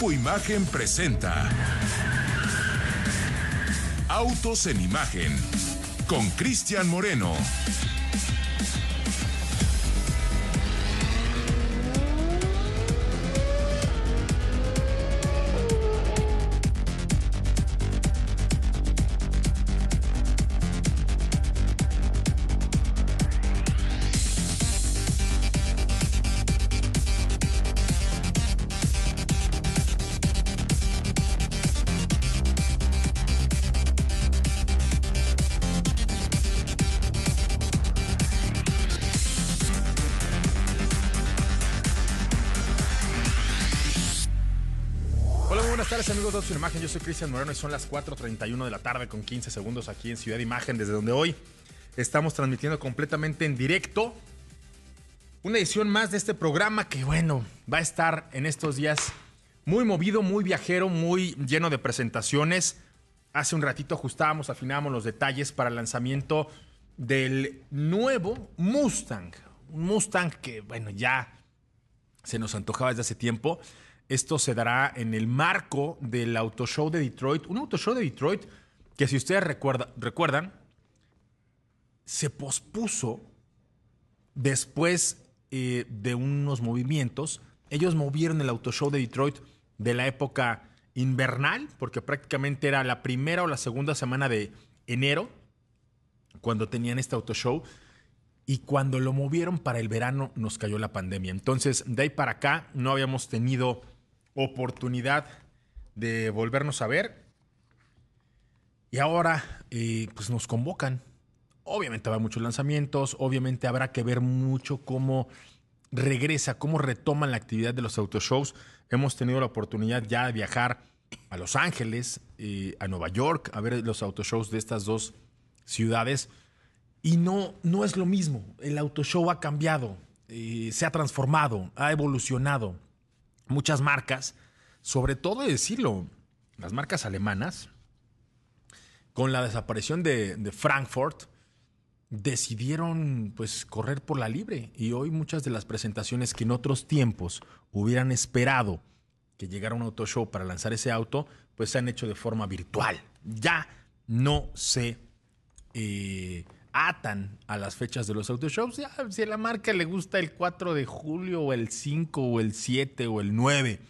Grupo Imagen presenta Autos en Imagen con Cristian Moreno. Tardes amigos de en Imagen. Yo soy Cristian Moreno y son las 4.31 de la tarde con 15 segundos aquí en Ciudad Imagen, desde donde hoy estamos transmitiendo completamente en directo una edición más de este programa que, bueno, va a estar en estos días muy movido, muy viajero, muy lleno de presentaciones. Hace un ratito ajustábamos, afinábamos los detalles para el lanzamiento del nuevo Mustang. Un Mustang que, bueno, ya se nos antojaba desde hace tiempo. Esto se dará en el marco del Auto Show de Detroit. Un Auto Show de Detroit que, si ustedes recuerda- recuerdan, se pospuso después eh, de unos movimientos. Ellos movieron el Auto Show de Detroit de la época invernal, porque prácticamente era la primera o la segunda semana de enero, cuando tenían este Auto Show. Y cuando lo movieron para el verano nos cayó la pandemia. Entonces, de ahí para acá no habíamos tenido oportunidad de volvernos a ver. Y ahora, eh, pues nos convocan. Obviamente habrá muchos lanzamientos, obviamente habrá que ver mucho cómo regresa, cómo retoman la actividad de los autoshows. Hemos tenido la oportunidad ya de viajar a Los Ángeles, eh, a Nueva York, a ver los autoshows de estas dos ciudades. Y no, no es lo mismo. El autoshow ha cambiado, eh, se ha transformado, ha evolucionado. Muchas marcas, sobre todo decirlo, las marcas alemanas, con la desaparición de, Frankfurt, decidieron pues correr por la libre. Y hoy muchas de las presentaciones que en otros tiempos hubieran esperado que llegara un autoshow para lanzar ese auto, pues se han hecho de forma virtual. Ya no se eh, atan a las fechas de los autoshows. Ya, si a la marca le gusta el 4 de julio o el 5 o el 7 o el 9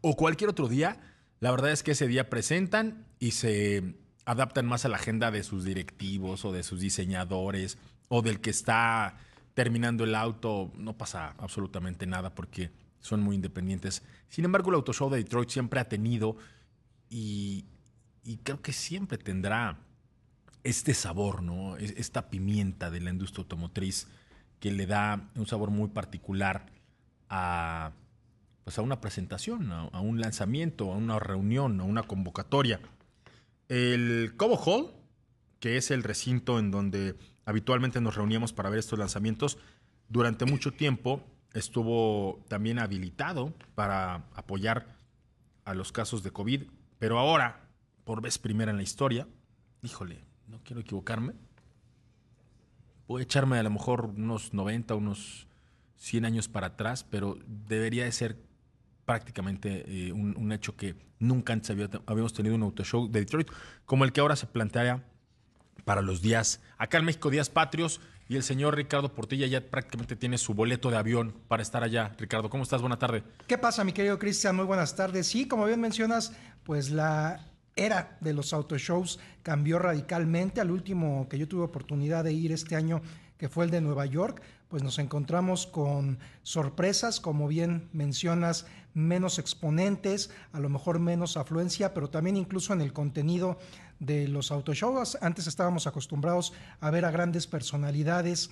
o cualquier otro día, la verdad es que ese día presentan y se adaptan más a la agenda de sus directivos o de sus diseñadores o del que está terminando el auto. No pasa absolutamente nada porque son muy independientes. Sin embargo, el Auto Show de Detroit siempre ha tenido y, y creo que siempre tendrá este sabor, ¿no? Es- Esta pimienta de la industria automotriz que le da un sabor muy particular a, pues a una presentación, a, a un lanzamiento, a una reunión, a una convocatoria. El Cobo Hall, que es el recinto en donde habitualmente nos reuníamos para ver estos lanzamientos, durante mucho tiempo estuvo también habilitado para apoyar a los casos de COVID, pero ahora, por vez primera en la historia, híjole, no quiero equivocarme, voy a echarme a lo mejor unos 90, unos 100 años para atrás, pero debería de ser prácticamente eh, un, hecho que nunca antes había- habíamos tenido un autoshow de Detroit, como el que ahora se plantea para los días, acá en México, días patrios, y el señor Ricardo Portilla ya prácticamente tiene su boleto de avión para estar allá. Ricardo, ¿cómo estás? Buena tarde. ¿Qué pasa, mi querido Cristian? Muy buenas tardes. Sí, como bien mencionas, pues la era de los autoshows cambió radicalmente. Al último que yo tuve oportunidad de ir este año, que fue el de Nueva York, pues nos encontramos con sorpresas, como bien mencionas, menos exponentes, a lo mejor menos afluencia, pero también incluso en el contenido de los autoshows. Antes estábamos acostumbrados a ver a grandes personalidades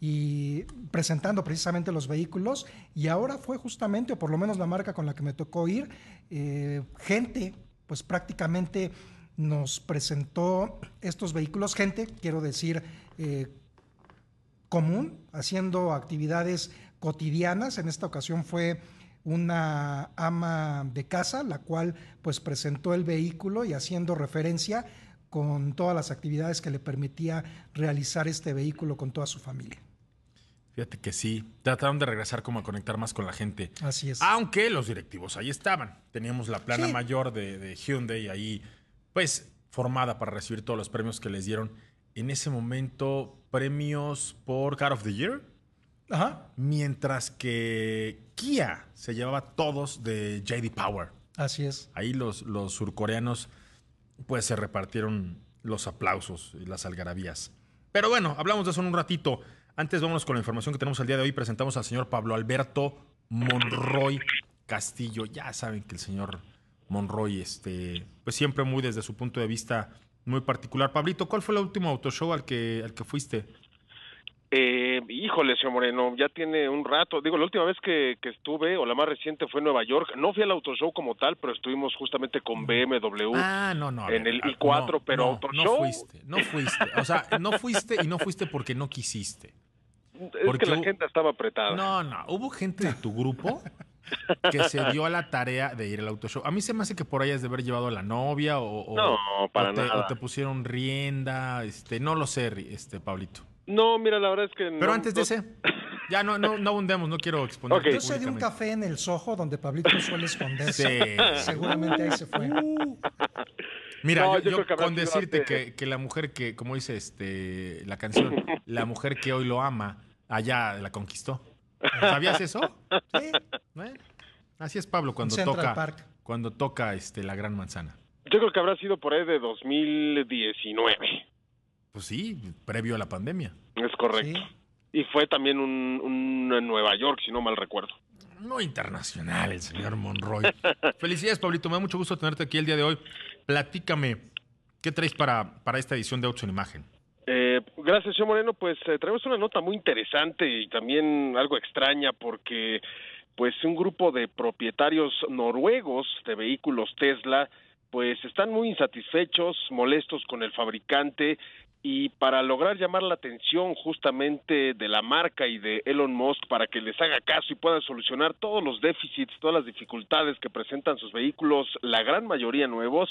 y presentando precisamente los vehículos y ahora fue justamente, o por lo menos la marca con la que me tocó ir, eh, gente, pues prácticamente nos presentó estos vehículos, gente, quiero decir, eh, común, haciendo actividades cotidianas. En esta ocasión fue una ama de casa, la cual pues presentó el vehículo y haciendo referencia con todas las actividades que le permitía realizar este vehículo con toda su familia. Fíjate que sí, trataron de regresar como a conectar más con la gente. Así es. Aunque los directivos ahí estaban. Teníamos la plana Sí. mayor de, de Hyundai ahí, pues, formada para recibir todos los premios que les dieron. En ese momento, premios por Car of the Year, Ajá, mientras que Kia se llevaba todos de JD Power. así es. Ahí los, los surcoreanos, pues, se repartieron los aplausos y las algarabías. Pero bueno, hablamos de eso en un ratito. Antes vámonos con la información que tenemos el día de hoy. Presentamos al señor Pablo Alberto Monroy Castillo. Ya saben que el señor Monroy, este, pues siempre muy desde su punto de vista muy particular. Pablito, ¿cuál fue el último autoshow al que, al que fuiste? Eh, híjole, señor Moreno, ya tiene un rato. Digo, la última vez que, que estuve, o la más reciente, fue en Nueva York. No fui al autoshow como tal, pero estuvimos justamente con BMW. Ah, no, no. en ver, el ah, I4, no, pero autoshow. No fuiste, no fuiste. O sea, no fuiste y no fuiste porque no quisiste. Es porque que la hubo- agenda estaba apretada. No, no. Hubo gente de tu grupo que se dio a la tarea de ir al auto show. A mí se me hace que por ahí has de haber llevado a la novia o, o- No, para o te, nada. o te pusieron rienda, este, no lo sé, este, Pablito. No, mira, la verdad es que. Pero no- antes de no- ese, ya no, no, no abundemos, no quiero exponer. Ok. Yo sé de un café en el Soho donde Pablito suele esconderse. Sí. Seguramente ahí se fue. Mira, No, yo, yo con decirte que, que la mujer que, como dice este la canción, la mujer que hoy lo ama, allá la conquistó. ¿Sabías eso? Sí, así es Pablo cuando Central toca, Park. cuando toca este la gran manzana. Yo creo que habrá sido por ahí de 2019. Pues sí, previo a la pandemia. Es correcto. sí. Y fue también un, un en Nueva York, si no mal recuerdo. No internacional, el señor Monroy. Felicidades, Pablito. Me da mucho gusto tenerte aquí el día de hoy. Platícame, ¿qué traes para, para esta edición de Autos en Imagen? Gracias, señor Moreno. Pues eh, traemos una nota muy interesante y también algo extraña porque pues un grupo de propietarios noruegos de vehículos Tesla pues están muy insatisfechos, molestos con el fabricante y para lograr llamar la atención justamente de la marca y de Elon Musk para que les haga caso y puedan solucionar todos los déficits, todas las dificultades que presentan sus vehículos, la gran mayoría nuevos,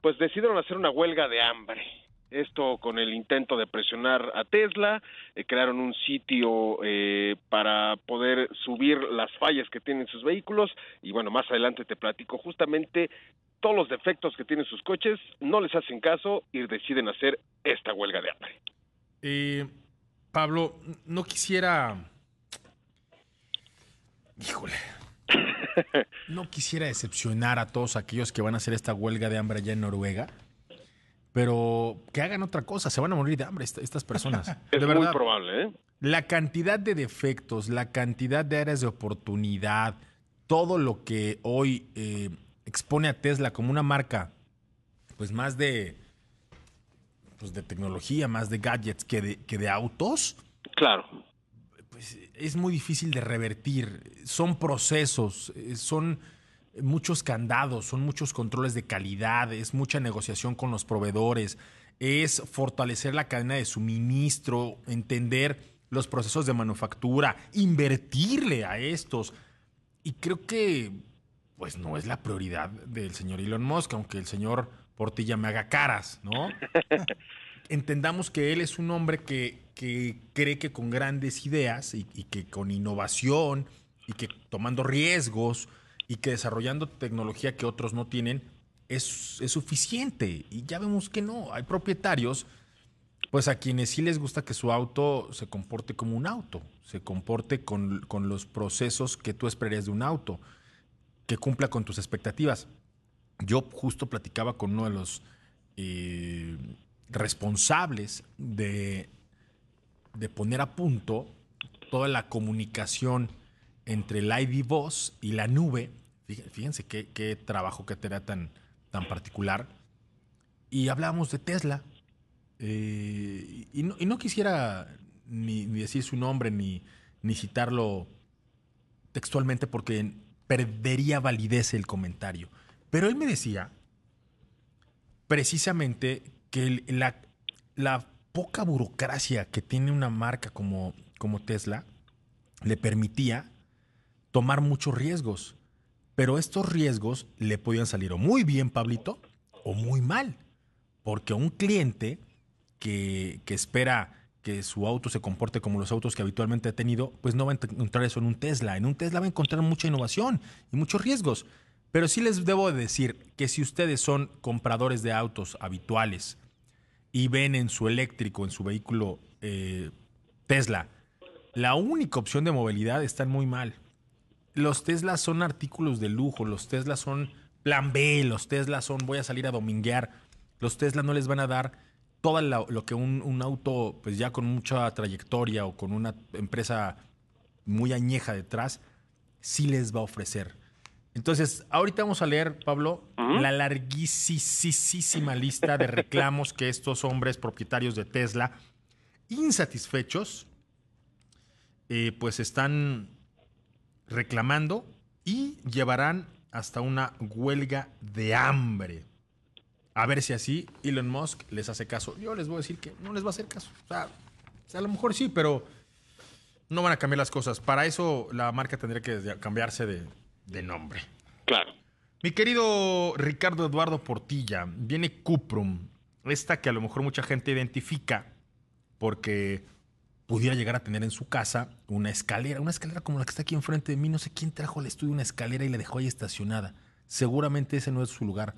pues decidieron hacer una huelga de hambre. Esto con el intento de presionar a Tesla, eh, crearon un sitio eh, para poder subir las fallas que tienen sus vehículos y bueno, más adelante te platico justamente todos los defectos que tienen sus coches, no les hacen caso y deciden hacer esta huelga de hambre. Eh, Pablo, no quisiera. Híjole. No quisiera decepcionar a todos aquellos que van a hacer esta huelga de hambre allá en Noruega. Pero que hagan otra cosa, se van a morir de hambre est- estas personas. Es de muy probable, ¿eh? La cantidad de defectos, la cantidad de áreas de oportunidad, todo lo que hoy eh, expone a Tesla como una marca, pues más de, pues de tecnología, más de gadgets que de, que de autos, Claro. pues es muy difícil de revertir. Son procesos, eh, son muchos candados, son muchos controles de calidad, es mucha negociación con los proveedores, es fortalecer la cadena de suministro, entender los procesos de manufactura, invertirle a estos. Y creo que pues no es la prioridad del señor Elon Musk, aunque el señor Portilla me haga caras, ¿no? entendamos que él es un hombre que, que cree que con grandes ideas y, y que con innovación y que tomando riesgos y que desarrollando tecnología que otros no tienen es, es suficiente. Y ya vemos que no. Hay propietarios, pues a quienes sí les gusta que su auto se comporte como un auto, se comporte con, con los procesos que tú esperarías de un auto, que cumpla con tus expectativas. Yo justo platicaba con uno de los eh, responsables de, de poner a punto toda la comunicación entre el ID Voz y la nube. Fí- Fíjense qué, trabajo, qué tarea tan, tan particular. Y hablábamos de Tesla. Eh, y, no, y no quisiera ni, ni decir su nombre ni, ni citarlo textualmente porque perdería validez el comentario. Pero él me decía precisamente que la, la poca burocracia que tiene una marca como, como Tesla le permitía tomar muchos riesgos. Pero estos riesgos le podían salir o muy bien, Pablito, o muy mal. Porque un cliente que, espera que su auto se comporte como los autos que habitualmente ha tenido, pues no va a encontrar eso en un Tesla. En un Tesla va a encontrar mucha innovación y muchos riesgos. Pero sí les debo decir que si ustedes son compradores de autos habituales y ven en su eléctrico, en su vehículo eh, Tesla, la única opción de movilidad están muy mal. Los Teslas son artículos de lujo, los Teslas son plan B, los Teslas son voy a salir a dominguear. Los Teslas no les van a dar todo lo que un, auto, pues ya con mucha trayectoria o con una empresa muy añeja detrás, sí les va a ofrecer. Entonces, ahorita vamos a leer, Pablo, la larguísima lista de reclamos que estos hombres propietarios de Tesla, insatisfechos, eh, pues están reclamando y llevarán hasta una huelga de hambre. A ver si así Elon Musk les hace caso. Yo les voy a decir que no les va a hacer caso. O sea, a lo mejor sí, pero no van a cambiar las cosas. Para eso la marca tendría que cambiarse de, nombre. Claro. Mi querido Ricardo Eduardo Portilla, viene Cuprum, esta que a lo mejor mucha gente identifica porque pudiera llegar a tener en su casa una escalera, una escalera como la que está aquí enfrente de mí. No sé quién trajo al estudio una escalera y la dejó ahí estacionada. Seguramente ese no es su lugar.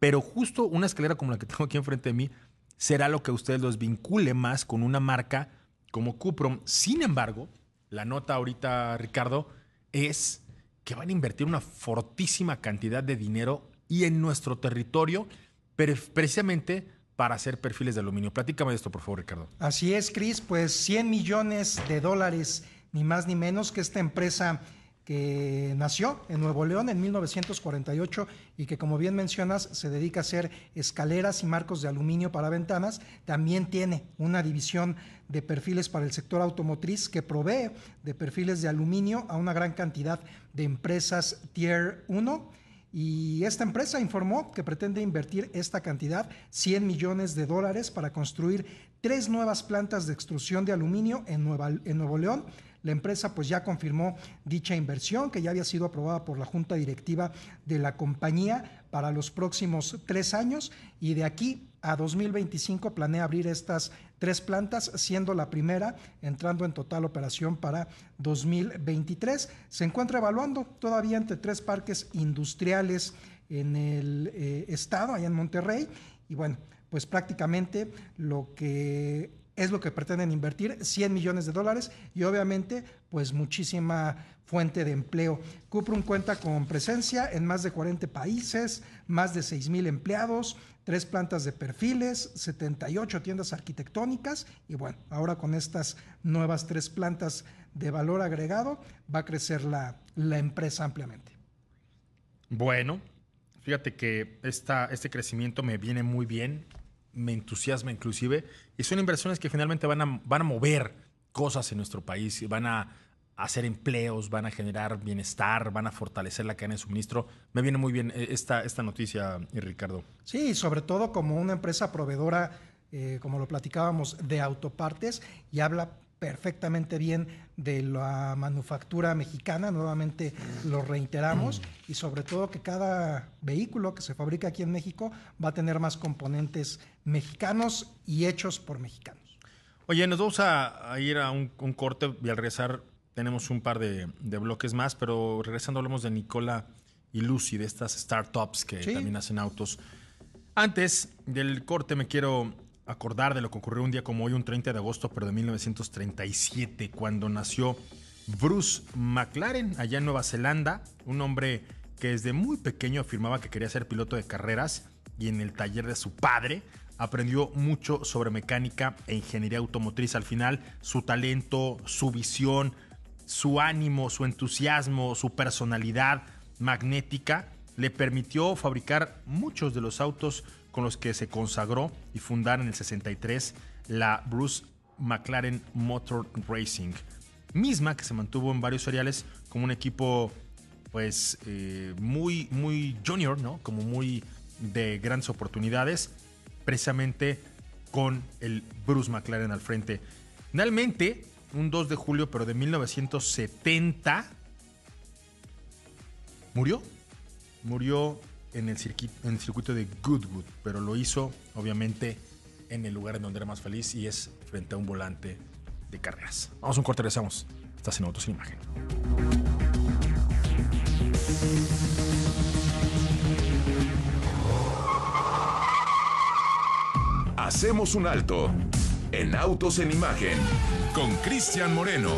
Pero justo una escalera como la que tengo aquí enfrente de mí será lo que a ustedes los vincule más con una marca como Cuprom. Sin embargo, la nota ahorita, Ricardo, es que van a invertir una fortísima cantidad de dinero y en nuestro territorio, precisamente para hacer perfiles de aluminio. Platícame de esto, por favor, Ricardo. Así es, Cris, pues 100 millones de dólares, ni más ni menos que esta empresa que nació en Nuevo León en 1948 y que como bien mencionas se dedica a hacer escaleras y marcos de aluminio para ventanas, también tiene una división de perfiles para el sector automotriz que provee de perfiles de aluminio a una gran cantidad de empresas Tier 1 y esta empresa informó que pretende invertir esta cantidad, 100 millones de dólares, para construir tres nuevas plantas de extrusión de aluminio en, en Nuevo León. La empresa pues ya confirmó dicha inversión que ya había sido aprobada por la junta directiva de la compañía para los próximos tres años. Y de aquí a 2025 planea abrir estas tres plantas, siendo la primera entrando en total operación para 2023. Se encuentra evaluando todavía entre tres parques industriales en el eh, estado, allá en Monterrey, y bueno, pues prácticamente lo que es lo que pretenden invertir, 100 millones de dólares y obviamente pues muchísima fuente de empleo. Cuprum cuenta con presencia en más de 40 países, más de 6 mil empleados, tres plantas de perfiles, 78 tiendas arquitectónicas y bueno, ahora con estas nuevas tres plantas de valor agregado va a crecer la, la empresa ampliamente. Bueno, fíjate que esta, este crecimiento me viene muy bien me entusiasma inclusive, y son inversiones que finalmente van a, van a mover cosas en nuestro país, van a hacer empleos, van a generar bienestar, van a fortalecer la cadena de suministro. Me viene muy bien eh, esta, esta noticia, Ricardo. Sí, sobre todo como una empresa proveedora, eh, como lo platicábamos, de autopartes y habla perfectamente bien de la manufactura mexicana, nuevamente lo reiteramos, y sobre todo que cada vehículo que se fabrica aquí en México va a tener más componentes mexicanos y hechos por mexicanos. Oye, nos vamos a, ir a un, corte y al regresar tenemos un par de, bloques más, pero regresando hablamos de Nicola y Lucy, de estas startups que también hacen autos. Antes del corte me quiero acordar de lo que ocurrió un día como hoy, un 30 de agosto, pero de 1937, cuando nació Bruce McLaren allá en Nueva Zelanda, un hombre que desde muy pequeño afirmaba que quería ser piloto de carreras y en el taller de su padre aprendió mucho sobre mecánica e ingeniería automotriz. Al final, su talento, su visión, su ánimo, su entusiasmo, su personalidad magnética le permitió fabricar muchos de los autos con los que se consagró y fundar en el 63 la Bruce McLaren Motor Racing, misma que se mantuvo en varios seriales como un equipo pues eh, muy, muy junior, ¿no? Como muy de grandes oportunidades, precisamente con el Bruce McLaren al frente. Finalmente, un 2 de julio, pero de 1970, murió. Murió en el, circuito, en el circuito de Goodwood, pero lo hizo obviamente en el lugar en donde era más feliz y es frente a un volante de carreras. Vamos a un corte, regresamos. Estás en Autos sin Imagen. Hacemos un alto en Autos en Imagen con Cristian Moreno.